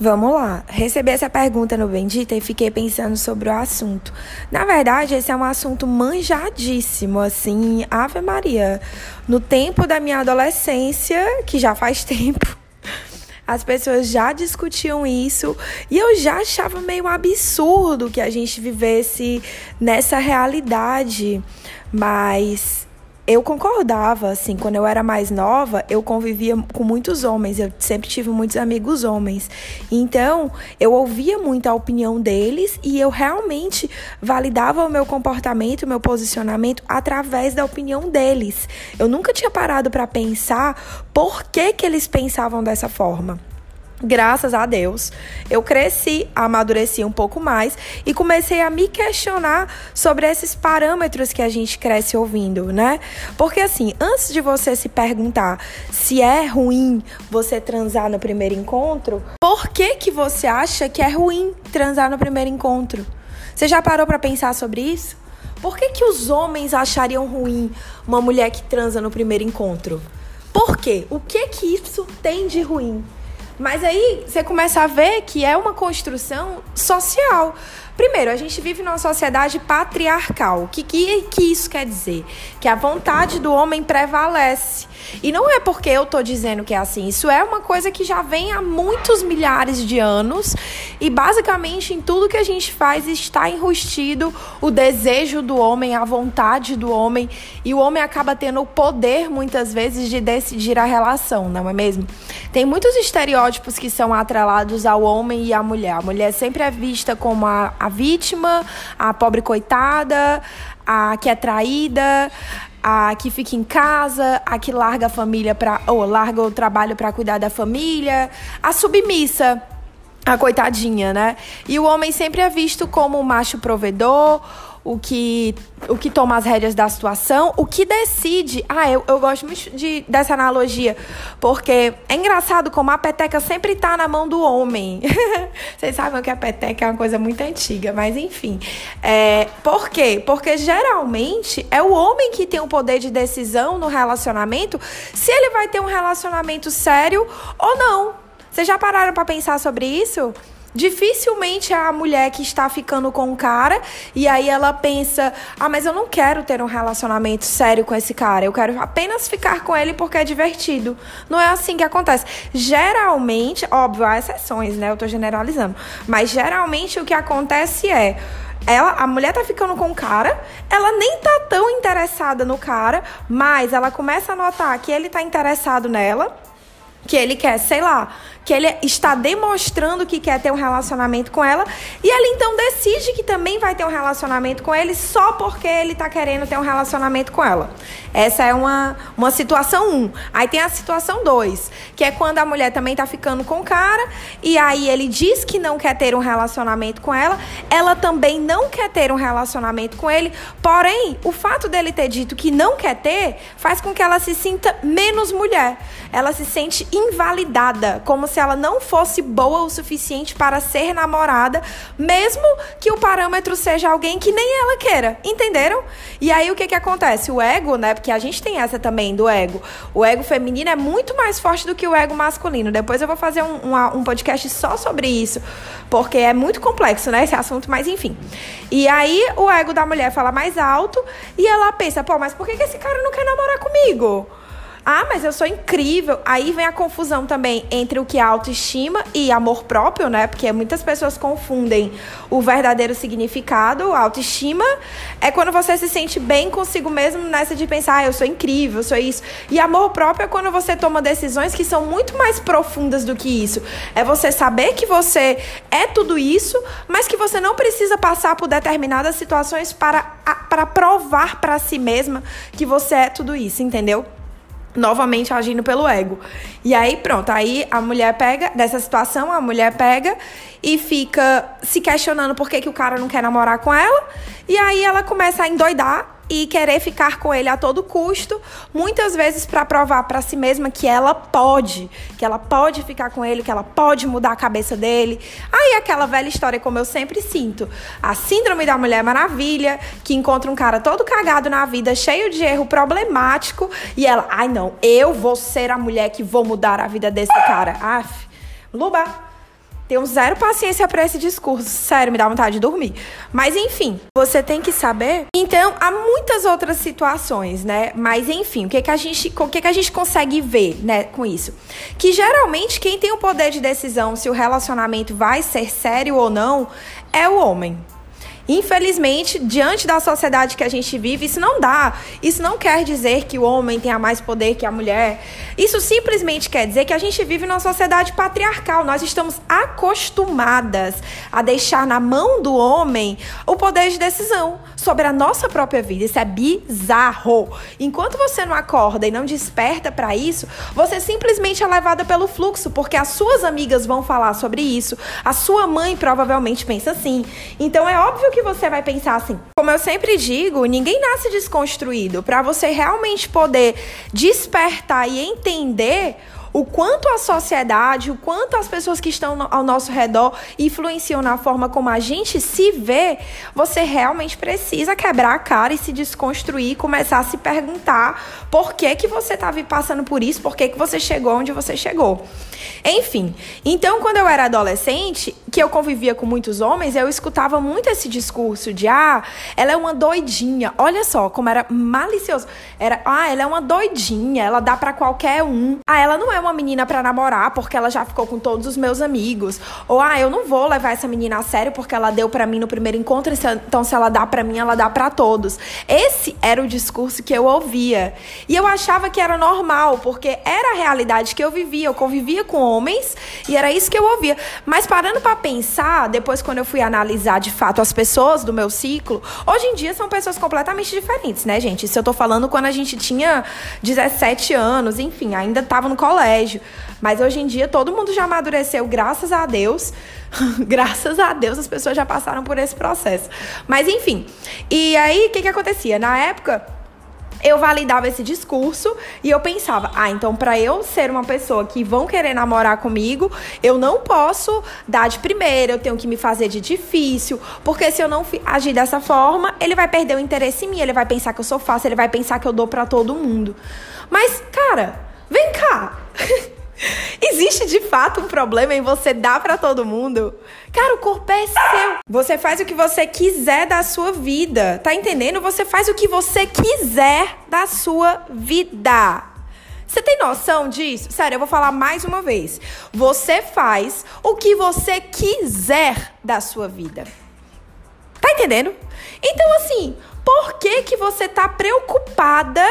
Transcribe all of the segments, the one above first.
Vamos lá. Recebi essa pergunta no Bendita e fiquei pensando sobre o assunto. Na verdade, esse é um assunto manjadíssimo, assim, Ave Maria. No tempo da minha adolescência, que já faz tempo, as pessoas já discutiam isso e eu já achava meio absurdo que a gente vivesse nessa realidade. Mas eu concordava, assim, quando eu era mais nova, eu convivia com muitos homens, eu sempre tive muitos amigos homens. Então, eu ouvia muito a opinião deles e eu realmente validava o meu comportamento, o meu posicionamento através da opinião deles. Eu nunca tinha parado para pensar por que que eles pensavam dessa forma. Graças a Deus, eu cresci, amadureci um pouco mais e comecei a me questionar sobre esses parâmetros que a gente cresce ouvindo, né? Porque assim, antes de você se perguntar se é ruim você transar no primeiro encontro, por que que você acha que é ruim transar no primeiro encontro? Você já parou para pensar sobre isso? Por que que os homens achariam ruim uma mulher que transa no primeiro encontro? Por quê? O que que isso tem de ruim? Mas aí você começa a ver que é uma construção social. Primeiro, a gente vive numa sociedade patriarcal. O que, que, que isso quer dizer? Que a vontade do homem prevalece. E não é porque eu estou dizendo que é assim. Isso é uma coisa que já vem há muitos milhares de anos. E basicamente em tudo que a gente faz está enrustido o desejo do homem, a vontade do homem. E o homem acaba tendo o poder, muitas vezes, de decidir a relação, não é mesmo? Tem muitos estereótipos que são atrelados ao homem e à mulher. A mulher sempre é vista como a, a vítima, a pobre coitada, a que é traída, a que fica em casa, a que larga a família para ou larga o trabalho para cuidar da família, a submissa, a coitadinha, né? E o homem sempre é visto como o macho provedor, o que, o que toma as rédeas da situação, o que decide. Ah, eu, eu gosto muito de, dessa analogia, porque é engraçado como a peteca sempre está na mão do homem. Vocês sabem que a peteca é uma coisa muito antiga, mas enfim. É, por quê? Porque geralmente é o homem que tem o poder de decisão no relacionamento se ele vai ter um relacionamento sério ou não. Vocês já pararam para pensar sobre isso? Dificilmente é a mulher que está ficando com o cara e aí ela pensa: ah, mas eu não quero ter um relacionamento sério com esse cara, eu quero apenas ficar com ele porque é divertido. Não é assim que acontece. Geralmente, óbvio, há exceções, né? Eu tô generalizando. Mas geralmente o que acontece é ela, a mulher tá ficando com o cara, ela nem tá tão interessada no cara, mas ela começa a notar que ele tá interessado nela, que ele quer, sei lá, que ele está demonstrando que quer ter um relacionamento com ela, e ela então decide que também vai ter um relacionamento com ele só porque ele está querendo ter um relacionamento com ela. Essa é uma, uma situação 1. Um. Aí tem a situação 2, que é quando a mulher também está ficando com o cara, e aí ele diz que não quer ter um relacionamento com ela, ela também não quer ter um relacionamento com ele, porém, o fato dele ter dito que não quer ter faz com que ela se sinta menos mulher. Ela se sente invalidada, como se se ela não fosse boa o suficiente para ser namorada, mesmo que o parâmetro seja alguém que nem ela queira. Entenderam? E aí o que que acontece? O ego, né? Porque a gente tem essa também do ego. O ego feminino é muito mais forte do que o ego masculino. Depois eu vou fazer um, um, um podcast só sobre isso, porque é muito complexo, né? Esse assunto, mas enfim. E aí o ego da mulher fala mais alto e ela pensa, pô, mas por que, que esse cara não quer namorar comigo? Ah, mas eu sou incrível. Aí vem a confusão também entre o que é autoestima e amor próprio, né? Porque muitas pessoas confundem o verdadeiro significado. Autoestima é quando você se sente bem consigo mesmo nessa de pensar, ah, eu sou incrível, eu sou isso. E amor próprio é quando você toma decisões que são muito mais profundas do que isso. É você saber que você é tudo isso, mas que você não precisa passar por determinadas situações para, para provar para si mesma que você é tudo isso, entendeu? Novamente agindo pelo ego. E aí, pronto, aí a mulher pega, dessa situação, a mulher pega e fica se questionando por que, que o cara não quer namorar com ela. E aí ela começa a endoidar e querer ficar com ele a todo custo, muitas vezes para provar para si mesma que ela pode, que ela pode ficar com ele, que ela pode mudar a cabeça dele. Aí aquela velha história como eu sempre sinto, a síndrome da mulher maravilha, que encontra um cara todo cagado na vida, cheio de erro problemático, e ela, ai não, eu vou ser a mulher que vou mudar a vida desse cara. Aff, Luba, Tenho zero paciência para esse discurso. Sério, me dá vontade de dormir. Mas enfim, você tem que saber. Então, há muitas outras situações, né? Mas enfim, o que, que a gente, o que, que a gente consegue ver, né, com isso? Que geralmente quem tem o poder de decisão se o relacionamento vai ser sério ou não é o homem. Infelizmente, diante da sociedade que a gente vive, isso não dá. Isso não quer dizer que o homem tenha mais poder que a mulher. Isso simplesmente quer dizer que a gente vive numa sociedade patriarcal. Nós estamos acostumadas a deixar na mão do homem o poder de decisão sobre a nossa própria vida. Isso é bizarro. Enquanto você não acorda e não desperta para isso, você simplesmente é levada pelo fluxo, porque as suas amigas vão falar sobre isso, a sua mãe provavelmente pensa assim. Então é óbvio que que você vai pensar assim. Como eu sempre digo, ninguém nasce desconstruído. Para você realmente poder despertar e entender o quanto a sociedade, o quanto as pessoas que estão ao nosso redor influenciam na forma como a gente se vê, você realmente precisa quebrar a cara e se desconstruir, começar a se perguntar por que que você está passando por isso, por que que você chegou onde você chegou. Enfim, então quando eu era adolescente, que eu convivia com muitos homens, eu escutava muito esse discurso de ah, ela é uma doidinha. Olha só como era malicioso. Era, ah, ela é uma doidinha, ela dá para qualquer um. Ah, ela não é uma menina para namorar porque ela já ficou com todos os meus amigos. Ou ah, eu não vou levar essa menina a sério porque ela deu para mim no primeiro encontro, então se ela dá para mim, ela dá para todos. Esse era o discurso que eu ouvia. E eu achava que era normal, porque era a realidade que eu vivia. Eu convivia com homens e era isso que eu ouvia. Mas parando para pensar, depois quando eu fui analisar de fato as pessoas do meu ciclo, hoje em dia são pessoas completamente diferentes, né, gente? Isso eu tô falando quando a gente tinha 17 anos, enfim, ainda tava no colégio. Mas hoje em dia todo mundo já amadureceu, graças a Deus. graças a Deus as pessoas já passaram por esse processo. Mas enfim. E aí, o que que acontecia? Na época, eu validava esse discurso e eu pensava, ah, então para eu ser uma pessoa que vão querer namorar comigo, eu não posso dar de primeira, eu tenho que me fazer de difícil, porque se eu não agir dessa forma, ele vai perder o interesse em mim, ele vai pensar que eu sou fácil, ele vai pensar que eu dou para todo mundo. Mas, cara, vem cá. Existe de fato um problema em você dar para todo mundo? Cara, o corpo é seu. Você faz o que você quiser da sua vida. Tá entendendo? Você faz o que você quiser da sua vida. Você tem noção disso? Sério, eu vou falar mais uma vez. Você faz o que você quiser da sua vida. Tá entendendo? Então, assim, por que, que você tá preocupada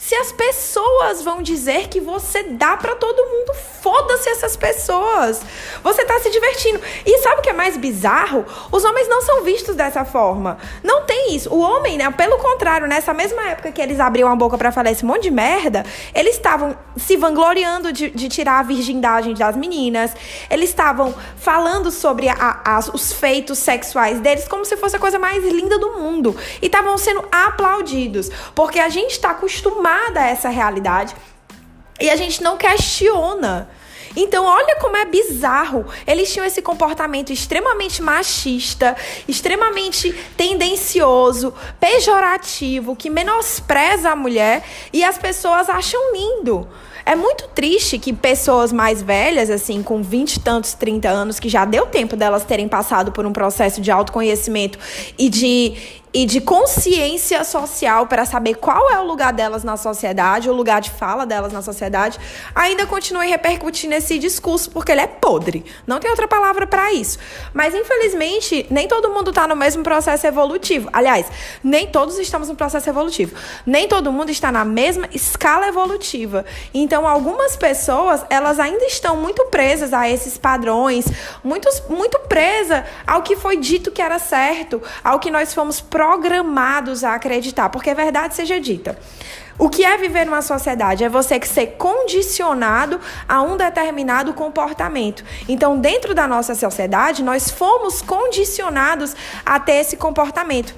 se as pessoas vão dizer que você dá para todo mundo, foda-se essas pessoas. Você tá se divertindo. E sabe o que é mais bizarro? Os homens não são vistos dessa forma. Não tem isso. O homem, né, pelo contrário, nessa mesma época que eles abriam a boca para falar esse monte de merda, eles estavam se vangloriando de, de, tirar a virgindade das meninas. Eles estavam falando sobre a, a, os feitos sexuais deles como se fosse a coisa mais linda do mundo. E estavam sendo aplaudidos. Porque a gente está acostumada a essa realidade e a gente não questiona. Então, olha como é bizarro. Eles tinham esse comportamento extremamente machista, extremamente tendencioso, pejorativo, que menospreza a mulher e as pessoas acham lindo. É muito triste que pessoas mais velhas, assim, com 20 e tantos, 30 anos, que já deu tempo delas terem passado por um processo de autoconhecimento e de e de consciência social para saber qual é o lugar delas na sociedade, o lugar de fala delas na sociedade, ainda continue repercutindo esse discurso porque ele é podre. Não tem outra palavra para isso. Mas infelizmente, nem todo mundo está no mesmo processo evolutivo. Aliás, nem todos estamos no processo evolutivo. Nem todo mundo está na mesma escala evolutiva. Então, algumas pessoas, elas ainda estão muito presas a esses padrões, muito muito presa ao que foi dito que era certo, ao que nós fomos programados a acreditar, porque a verdade seja dita. O que é viver numa sociedade? É você que ser condicionado a um determinado comportamento. Então, dentro da nossa sociedade, nós fomos condicionados a ter esse comportamento.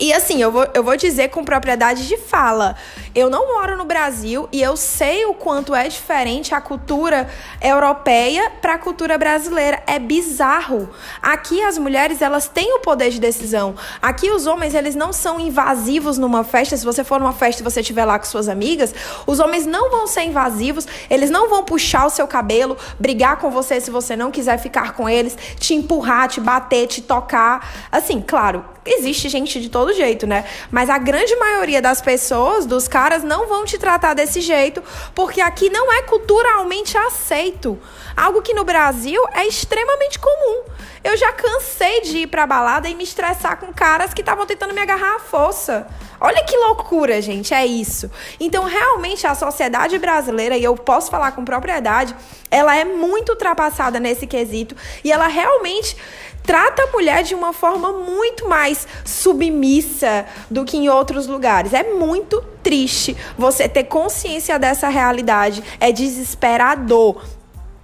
E assim, eu vou, eu vou dizer com propriedade de fala. Eu não moro no Brasil e eu sei o quanto é diferente a cultura europeia para a cultura brasileira. É bizarro. Aqui as mulheres, elas têm o poder de decisão. Aqui os homens, eles não são invasivos numa festa. Se você for numa festa e você estiver lá com suas amigas, os homens não vão ser invasivos, eles não vão puxar o seu cabelo, brigar com você se você não quiser ficar com eles, te empurrar, te bater, te tocar. Assim, claro, existe gente de todo jeito, né? Mas a grande maioria das pessoas, dos caras, não vão te tratar desse jeito, porque aqui não é culturalmente aceito. Algo que no Brasil é extremamente comum. Eu já cansei de ir pra balada e me estressar com caras que estavam tentando me agarrar à força. Olha que loucura, gente, é isso. Então, realmente, a sociedade brasileira, e eu posso falar com propriedade, ela é muito ultrapassada nesse quesito e ela realmente trata a mulher de uma forma muito mais submissa do que em outros lugares. É muito triste você ter consciência dessa realidade. É desesperador.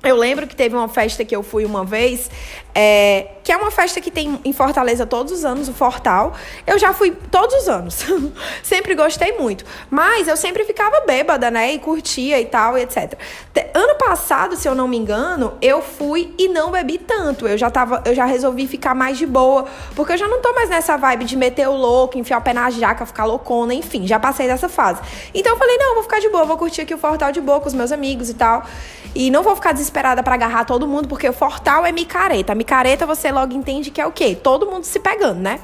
Eu lembro que teve uma festa que eu fui uma vez é, que é uma festa que tem em Fortaleza todos os anos, o Fortal. Eu já fui todos os anos. sempre gostei muito. Mas eu sempre ficava bêbada, né? E curtia e tal, e etc. Ano passado, se eu não me engano, eu fui e não bebi tanto. Eu já tava, eu já resolvi ficar mais de boa. Porque eu já não tô mais nessa vibe de meter o louco, enfiar o pé na jaca, ficar loucona, enfim, já passei dessa fase. Então eu falei, não, vou ficar de boa, vou curtir aqui o Fortal de boa com os meus amigos e tal. E não vou ficar desesperada para agarrar todo mundo, porque o Fortal é. Micareta você logo entende que é o quê? Todo mundo se pegando, né?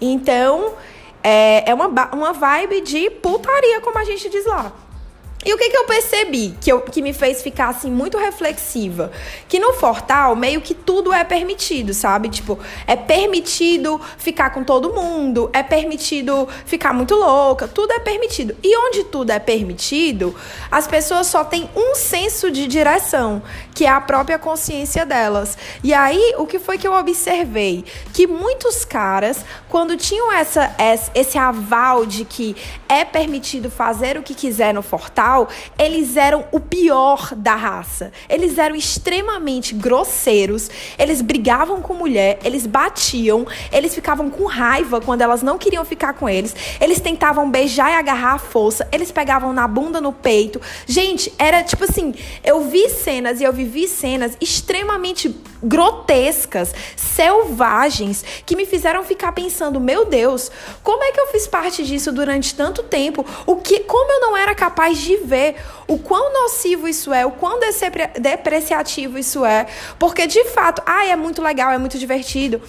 Então, é, é uma, uma vibe de putaria, como a gente diz lá. E o que, que eu percebi que, eu, que me fez ficar assim muito reflexiva? Que no Fortal meio que tudo é permitido, sabe? Tipo, é permitido ficar com todo mundo, é permitido ficar muito louca, tudo é permitido. E onde tudo é permitido, as pessoas só têm um senso de direção, que é a própria consciência delas. E aí, o que foi que eu observei? Que muitos caras, quando tinham essa, esse aval de que é permitido fazer o que quiser no Fortal, eles eram o pior da raça. Eles eram extremamente grosseiros, eles brigavam com mulher, eles batiam, eles ficavam com raiva quando elas não queriam ficar com eles, eles tentavam beijar e agarrar a força, eles pegavam na bunda, no peito. Gente, era tipo assim, eu vi cenas e eu vivi cenas extremamente grotescas, selvagens, que me fizeram ficar pensando, meu Deus, como é que eu fiz parte disso durante tanto tempo? O que, como eu não era capaz de ver o quão nocivo isso é, o quão depreciativo isso é, porque de fato, ah, é muito legal, é muito divertido.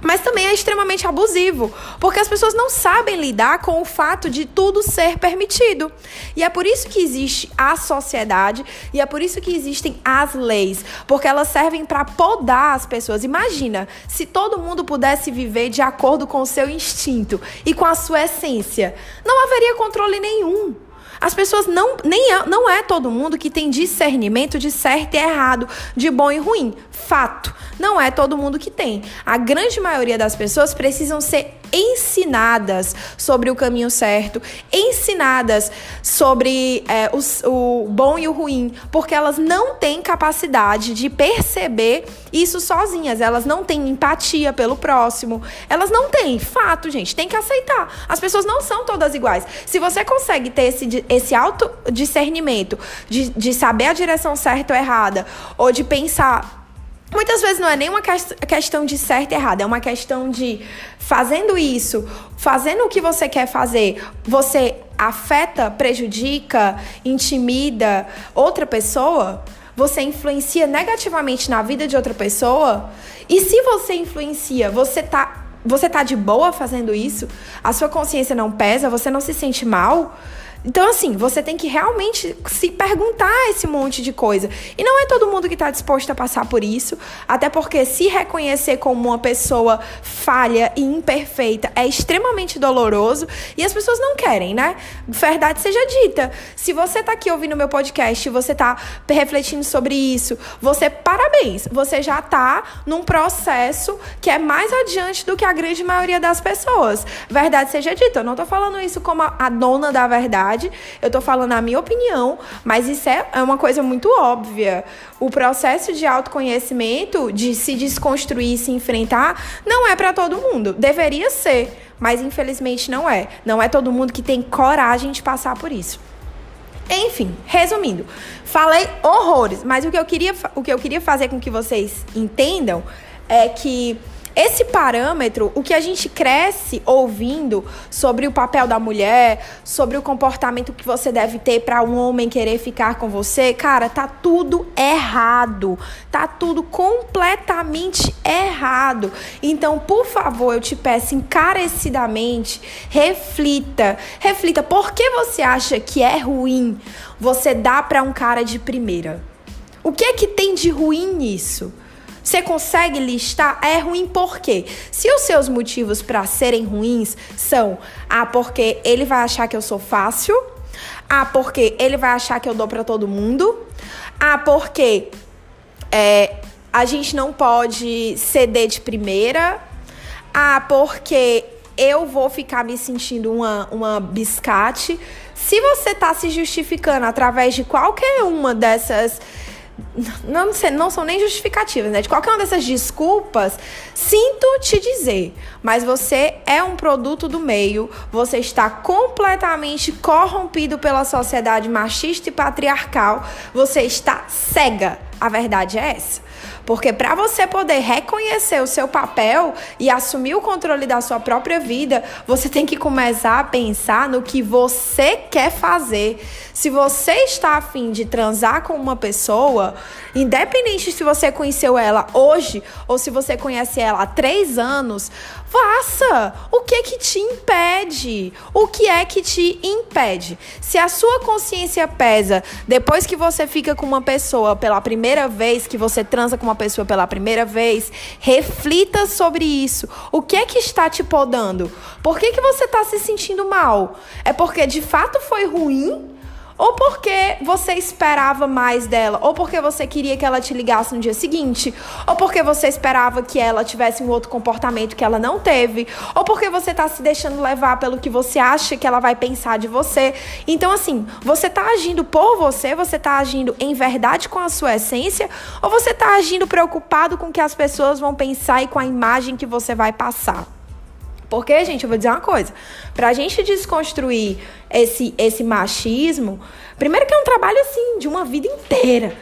Mas também é extremamente abusivo, porque as pessoas não sabem lidar com o fato de tudo ser permitido. E é por isso que existe a sociedade e é por isso que existem as leis, porque elas servem para podar as pessoas. Imagina se todo mundo pudesse viver de acordo com o seu instinto e com a sua essência, não haveria controle nenhum. As pessoas não nem é, não é todo mundo que tem discernimento de certo e errado, de bom e ruim. Fato. Não é todo mundo que tem. A grande maioria das pessoas precisam ser ensinadas sobre o caminho certo, ensinadas sobre é, o, o bom e o ruim, porque elas não têm capacidade de perceber isso sozinhas, elas não têm empatia pelo próximo, elas não têm. Fato, gente, tem que aceitar. As pessoas não são todas iguais. Se você consegue ter esse, esse autodiscernimento de, de saber a direção certa ou errada, ou de pensar Muitas vezes não é nem uma questão de certo e errado, é uma questão de fazendo isso, fazendo o que você quer fazer, você afeta, prejudica, intimida outra pessoa, você influencia negativamente na vida de outra pessoa. E se você influencia, você tá, você tá de boa fazendo isso? A sua consciência não pesa, você não se sente mal? Então, assim, você tem que realmente se perguntar esse monte de coisa. E não é todo mundo que está disposto a passar por isso, até porque se reconhecer como uma pessoa falha e imperfeita é extremamente doloroso e as pessoas não querem, né? Verdade seja dita. Se você está aqui ouvindo meu podcast, você está refletindo sobre isso, você, parabéns, você já está num processo que é mais adiante do que a grande maioria das pessoas. Verdade seja dita, eu não estou falando isso como a dona da verdade verdade. Eu tô falando a minha opinião, mas isso é, é uma coisa muito óbvia. O processo de autoconhecimento, de se desconstruir, se enfrentar, não é para todo mundo. Deveria ser, mas infelizmente não é. Não é todo mundo que tem coragem de passar por isso. Enfim, resumindo, falei horrores, mas o que eu queria, o que eu queria fazer com que vocês entendam é que esse parâmetro, o que a gente cresce ouvindo sobre o papel da mulher, sobre o comportamento que você deve ter para um homem querer ficar com você, cara, tá tudo errado. Tá tudo completamente errado. Então, por favor, eu te peço encarecidamente, reflita. Reflita, por que você acha que é ruim você dar para um cara de primeira? O que é que tem de ruim nisso? Você consegue listar? É ruim por quê? Se os seus motivos para serem ruins são: ah, porque ele vai achar que eu sou fácil. Ah, porque ele vai achar que eu dou para todo mundo. Ah, porque é, a gente não pode ceder de primeira. Ah, porque eu vou ficar me sentindo uma, uma biscate. Se você tá se justificando através de qualquer uma dessas não, não são nem justificativas, né? De qualquer uma dessas desculpas, sinto te dizer, mas você é um produto do meio, você está completamente corrompido pela sociedade machista e patriarcal, você está cega. A verdade é essa. Porque para você poder reconhecer o seu papel e assumir o controle da sua própria vida, você tem que começar a pensar no que você quer fazer. Se você está afim de transar com uma pessoa, independente se você conheceu ela hoje ou se você conhece ela há três anos, Faça! O que é que te impede? O que é que te impede? Se a sua consciência pesa depois que você fica com uma pessoa pela primeira vez, que você transa com uma pessoa pela primeira vez, reflita sobre isso. O que é que está te podando? Por que, que você está se sentindo mal? É porque de fato foi ruim? Ou porque você esperava mais dela, ou porque você queria que ela te ligasse no dia seguinte, ou porque você esperava que ela tivesse um outro comportamento que ela não teve, ou porque você tá se deixando levar pelo que você acha que ela vai pensar de você. Então, assim, você tá agindo por você, você tá agindo em verdade com a sua essência, ou você tá agindo preocupado com o que as pessoas vão pensar e com a imagem que você vai passar? Porque, gente, eu vou dizer uma coisa. Pra gente desconstruir esse, esse machismo, primeiro que é um trabalho, assim, de uma vida inteira.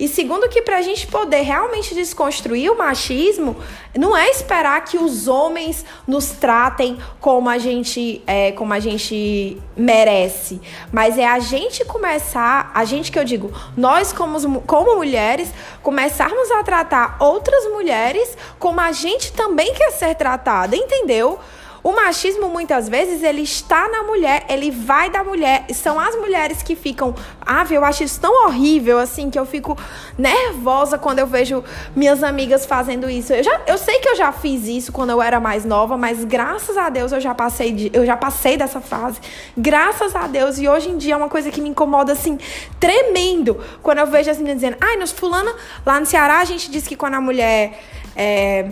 E segundo que para a gente poder realmente desconstruir o machismo, não é esperar que os homens nos tratem como a gente, é, como a gente merece, mas é a gente começar, a gente que eu digo, nós como, como mulheres, começarmos a tratar outras mulheres como a gente também quer ser tratada, entendeu? O machismo muitas vezes ele está na mulher, ele vai da mulher. São as mulheres que ficam, ah, eu acho isso tão horrível assim que eu fico nervosa quando eu vejo minhas amigas fazendo isso. Eu já eu sei que eu já fiz isso quando eu era mais nova, mas graças a Deus eu já passei de, eu já passei dessa fase. Graças a Deus e hoje em dia é uma coisa que me incomoda assim tremendo quando eu vejo as meninas dizendo: "Ai, nos fulano lá no Ceará a gente diz que quando a mulher é,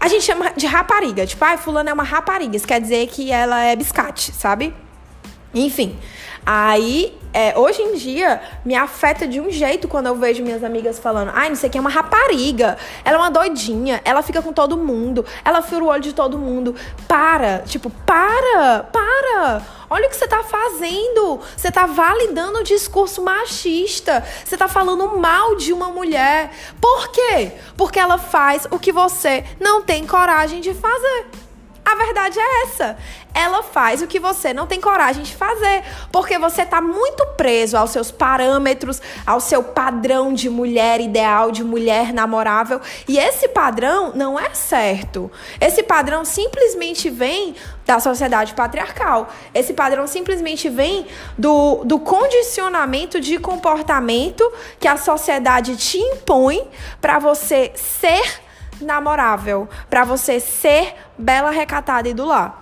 a gente chama de rapariga. Tipo, ai, ah, fulano é uma rapariga. Isso quer dizer que ela é biscate, sabe? Enfim. Aí, é, hoje em dia, me afeta de um jeito quando eu vejo minhas amigas falando: ai, não sei quem é uma rapariga, ela é uma doidinha, ela fica com todo mundo, ela fura o olho de todo mundo. Para! Tipo, para! Para! Olha o que você está fazendo. Você está validando o discurso machista. Você está falando mal de uma mulher. Por quê? Porque ela faz o que você não tem coragem de fazer. A verdade é essa. Ela faz o que você não tem coragem de fazer, porque você está muito preso aos seus parâmetros, ao seu padrão de mulher ideal, de mulher namorável, e esse padrão não é certo. Esse padrão simplesmente vem da sociedade patriarcal. Esse padrão simplesmente vem do, do condicionamento de comportamento que a sociedade te impõe para você ser namorável, para você ser bela, recatada e do lar.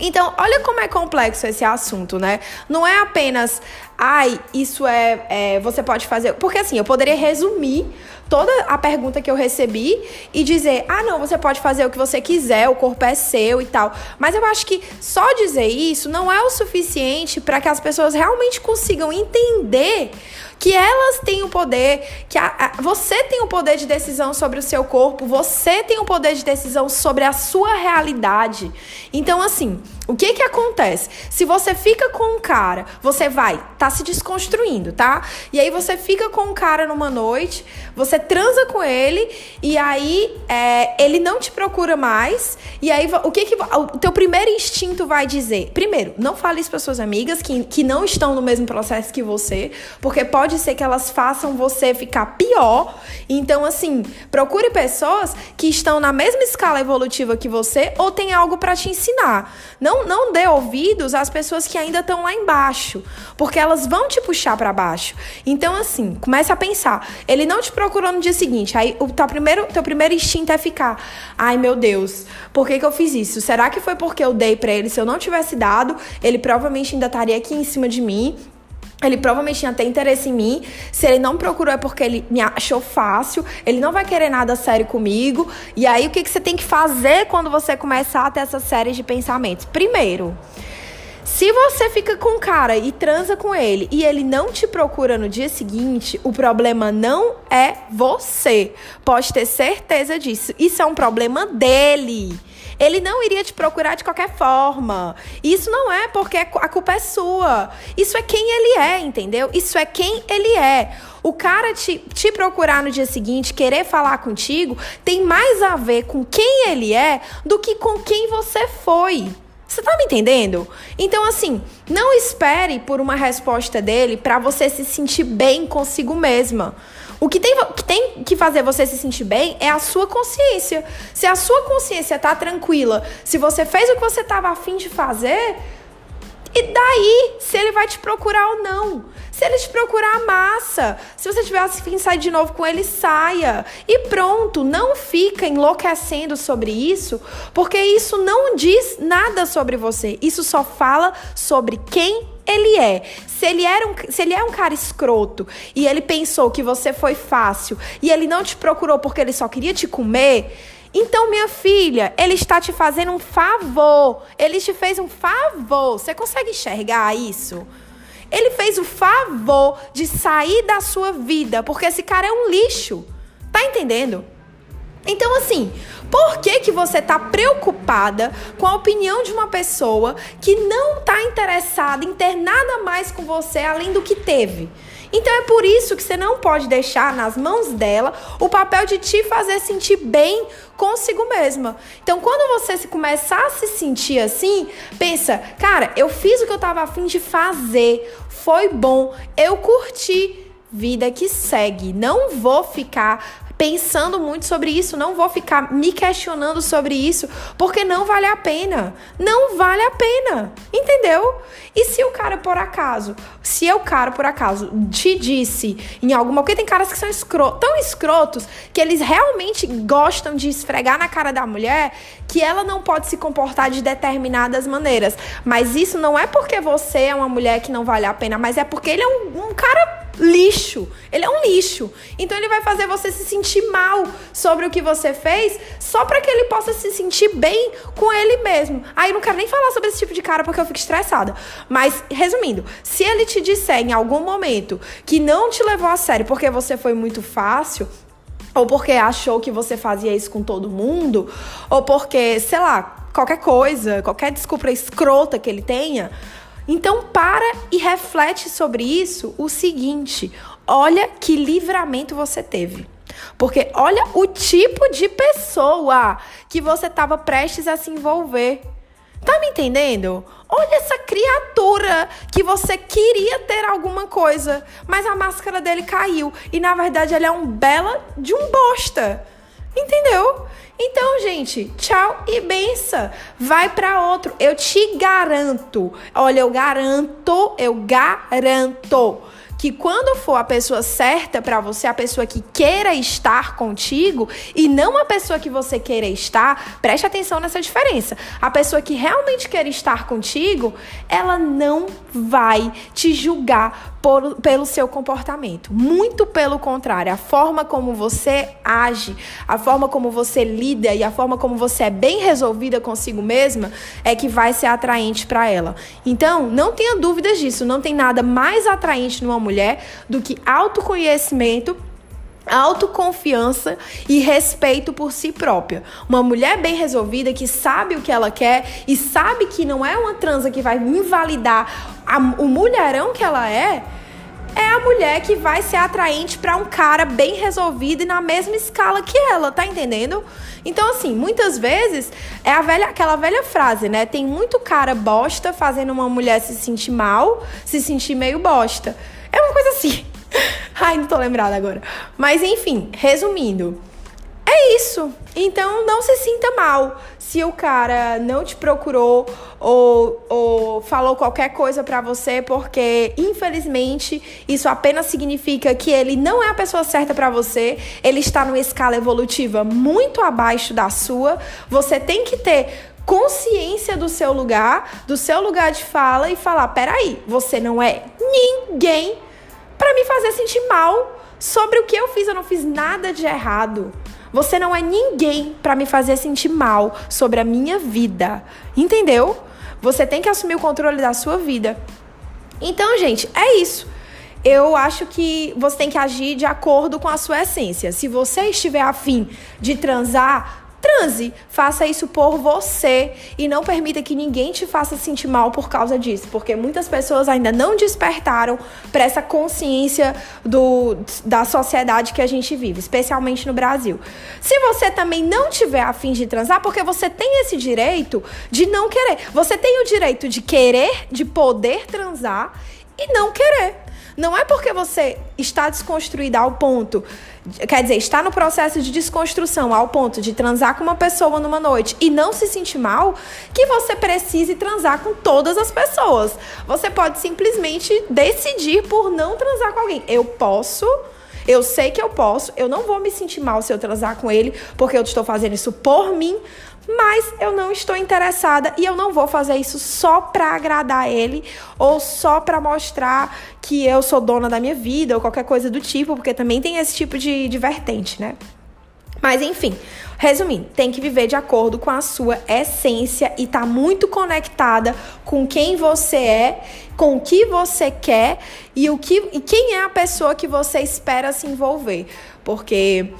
Então, olha como é complexo esse assunto, né? Não é apenas, ai, isso é, é, Você pode fazer. Porque assim, eu poderia resumir toda a pergunta que eu recebi e dizer: "Ah, não, você pode fazer o que você quiser, o corpo é seu e tal". Mas eu acho que só dizer isso não é o suficiente para que as pessoas realmente consigam entender que elas têm o poder, que a, a, você tem o poder de decisão sobre o seu corpo, você tem o poder de decisão sobre a sua realidade. Então, assim, o que que acontece? Se você fica com um cara, você vai, tá se desconstruindo, tá? E aí você fica com um cara numa noite, você transa com ele e aí é, ele não te procura mais. E aí o que que o teu primeiro instinto vai dizer? Primeiro, não fale isso para suas amigas que, que não estão no mesmo processo que você, porque pode ser que elas façam você ficar pior. Então, assim, procure pessoas que estão na mesma escala evolutiva que você ou tem algo para te ensinar. Não não, dê ouvidos às pessoas que ainda estão lá embaixo, porque elas vão te puxar para baixo. Então, assim, comece a pensar. Ele não te procurou no dia seguinte. Aí o teu primeiro, teu primeiro instinto é ficar: ai meu Deus, por que, que eu fiz isso? Será que foi porque eu dei para ele? Se eu não tivesse dado, ele provavelmente ainda estaria aqui em cima de mim. Ele provavelmente tinha até interesse em mim. Se ele não procurou é porque ele me achou fácil. Ele não vai querer nada sério comigo. E aí, o que, que você tem que fazer quando você começar a ter essa série de pensamentos? Primeiro, se você fica com o cara e transa com ele e ele não te procura no dia seguinte, o problema não é você. Pode ter certeza disso. Isso é um problema dele. Ele não iria te procurar de qualquer forma. Isso não é porque a culpa é sua. Isso é quem ele é, entendeu? Isso é quem ele é. O cara te, te procurar no dia seguinte, querer falar contigo, tem mais a ver com quem ele é do que com quem você foi. Você tá me entendendo? Então, assim, não espere por uma resposta dele para você se sentir bem consigo mesma. O que tem, que tem que fazer você se sentir bem é a sua consciência. Se a sua consciência tá tranquila, se você fez o que você tava afim de fazer, e daí, se ele vai te procurar ou não. Se ele te procurar, massa. Se você tiver afim de sair de novo com ele, saia. E pronto, não fica enlouquecendo sobre isso, porque isso não diz nada sobre você. Isso só fala sobre quem ele é. Se ele, era um, se ele é um cara escroto e ele pensou que você foi fácil e ele não te procurou porque ele só queria te comer. Então, minha filha, ele está te fazendo um favor. Ele te fez um favor. Você consegue enxergar isso? Ele fez o favor de sair da sua vida, porque esse cara é um lixo. Tá entendendo? Então, assim, por que, que você está preocupada com a opinião de uma pessoa que não está interessada em ter nada mais com você além do que teve? Então é por isso que você não pode deixar nas mãos dela o papel de te fazer sentir bem consigo mesma. Então, quando você se começar a se sentir assim, pensa, cara, eu fiz o que eu estava afim de fazer, foi bom, eu curti. Vida que segue. Não vou ficar pensando muito sobre isso, não vou ficar me questionando sobre isso, porque não vale a pena. Não vale a pena. Entendeu? E se o cara por acaso, se o cara por acaso te disse em alguma, porque tem caras que são escro, tão escrotos que eles realmente gostam de esfregar na cara da mulher que ela não pode se comportar de determinadas maneiras. Mas isso não é porque você é uma mulher que não vale a pena, mas é porque ele é um, um cara lixo. Ele é um lixo. Então ele vai fazer você se sentir mal sobre o que você fez, só para que ele possa se sentir bem com ele mesmo. Aí não quero nem falar sobre esse tipo de cara porque eu fico estressada. Mas resumindo, se ele te disser em algum momento que não te levou a sério porque você foi muito fácil, ou porque achou que você fazia isso com todo mundo, ou porque, sei lá, qualquer coisa, qualquer desculpa escrota que ele tenha, então para e reflete sobre isso o seguinte: olha que livramento você teve. Porque olha o tipo de pessoa que você estava prestes a se envolver. Tá me entendendo? Olha essa criatura que você queria ter alguma coisa, mas a máscara dele caiu e na verdade ele é um bela de um bosta. Entendeu? Então, gente, tchau e benção. Vai para outro. Eu te garanto. Olha, eu garanto, eu garanto que quando for a pessoa certa para você, a pessoa que queira estar contigo e não a pessoa que você queira estar, preste atenção nessa diferença. A pessoa que realmente quer estar contigo, ela não vai te julgar por, pelo seu comportamento. Muito pelo contrário, a forma como você age, a forma como você lida e a forma como você é bem resolvida consigo mesma é que vai ser atraente para ela. Então, não tenha dúvidas disso. Não tem nada mais atraente numa mulher do que autoconhecimento autoconfiança e respeito por si própria. Uma mulher bem resolvida que sabe o que ela quer e sabe que não é uma transa que vai invalidar a, o mulherão que ela é. É a mulher que vai ser atraente para um cara bem resolvido e na mesma escala que ela, tá entendendo? Então, assim, muitas vezes é a velha, aquela velha frase, né? Tem muito cara bosta fazendo uma mulher se sentir mal, se sentir meio bosta. É uma coisa assim. Ai, não tô lembrada agora. Mas enfim, resumindo. É isso. Então não se sinta mal se o cara não te procurou ou, ou falou qualquer coisa para você, porque infelizmente isso apenas significa que ele não é a pessoa certa para você. Ele está numa escala evolutiva muito abaixo da sua. Você tem que ter consciência do seu lugar, do seu lugar de fala e falar: peraí, você não é ninguém para me fazer sentir mal sobre o que eu fiz. Eu não fiz nada de errado. Você não é ninguém para me fazer sentir mal sobre a minha vida. Entendeu? Você tem que assumir o controle da sua vida. Então, gente, é isso. Eu acho que você tem que agir de acordo com a sua essência. Se você estiver afim de transar, transe, faça isso por você e não permita que ninguém te faça sentir mal por causa disso, porque muitas pessoas ainda não despertaram para essa consciência do, da sociedade que a gente vive, especialmente no Brasil. Se você também não tiver afim de transar, porque você tem esse direito de não querer, você tem o direito de querer, de poder transar e não querer. Não é porque você está desconstruída ao ponto, quer dizer, está no processo de desconstrução ao ponto de transar com uma pessoa numa noite e não se sentir mal, que você precise transar com todas as pessoas. Você pode simplesmente decidir por não transar com alguém. Eu posso eu sei que eu posso, eu não vou me sentir mal se eu transar com ele, porque eu estou fazendo isso por mim, mas eu não estou interessada e eu não vou fazer isso só para agradar ele ou só para mostrar que eu sou dona da minha vida ou qualquer coisa do tipo, porque também tem esse tipo de, de vertente, né? Mas enfim, resumindo, tem que viver de acordo com a sua essência e tá muito conectada com quem você é, com o que você quer e o que e quem é a pessoa que você espera se envolver, porque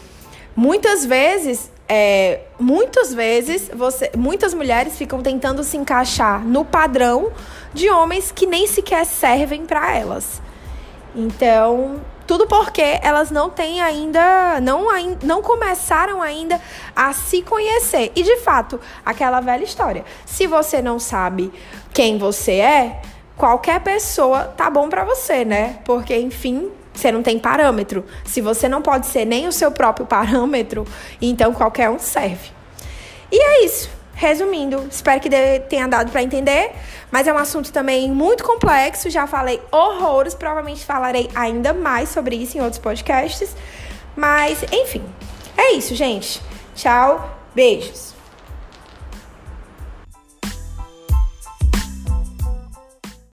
muitas vezes é, muitas vezes, você, muitas mulheres ficam tentando se encaixar no padrão de homens que nem sequer servem para elas. Então, tudo porque elas não têm ainda, não, não começaram ainda a se conhecer. E de fato, aquela velha história. Se você não sabe quem você é, qualquer pessoa tá bom para você, né? Porque, enfim, você não tem parâmetro. Se você não pode ser nem o seu próprio parâmetro, então qualquer um serve. E é isso. Resumindo, espero que tenha dado para entender, mas é um assunto também muito complexo. Já falei horrores, provavelmente falarei ainda mais sobre isso em outros podcasts. Mas, enfim, é isso, gente. Tchau, beijos.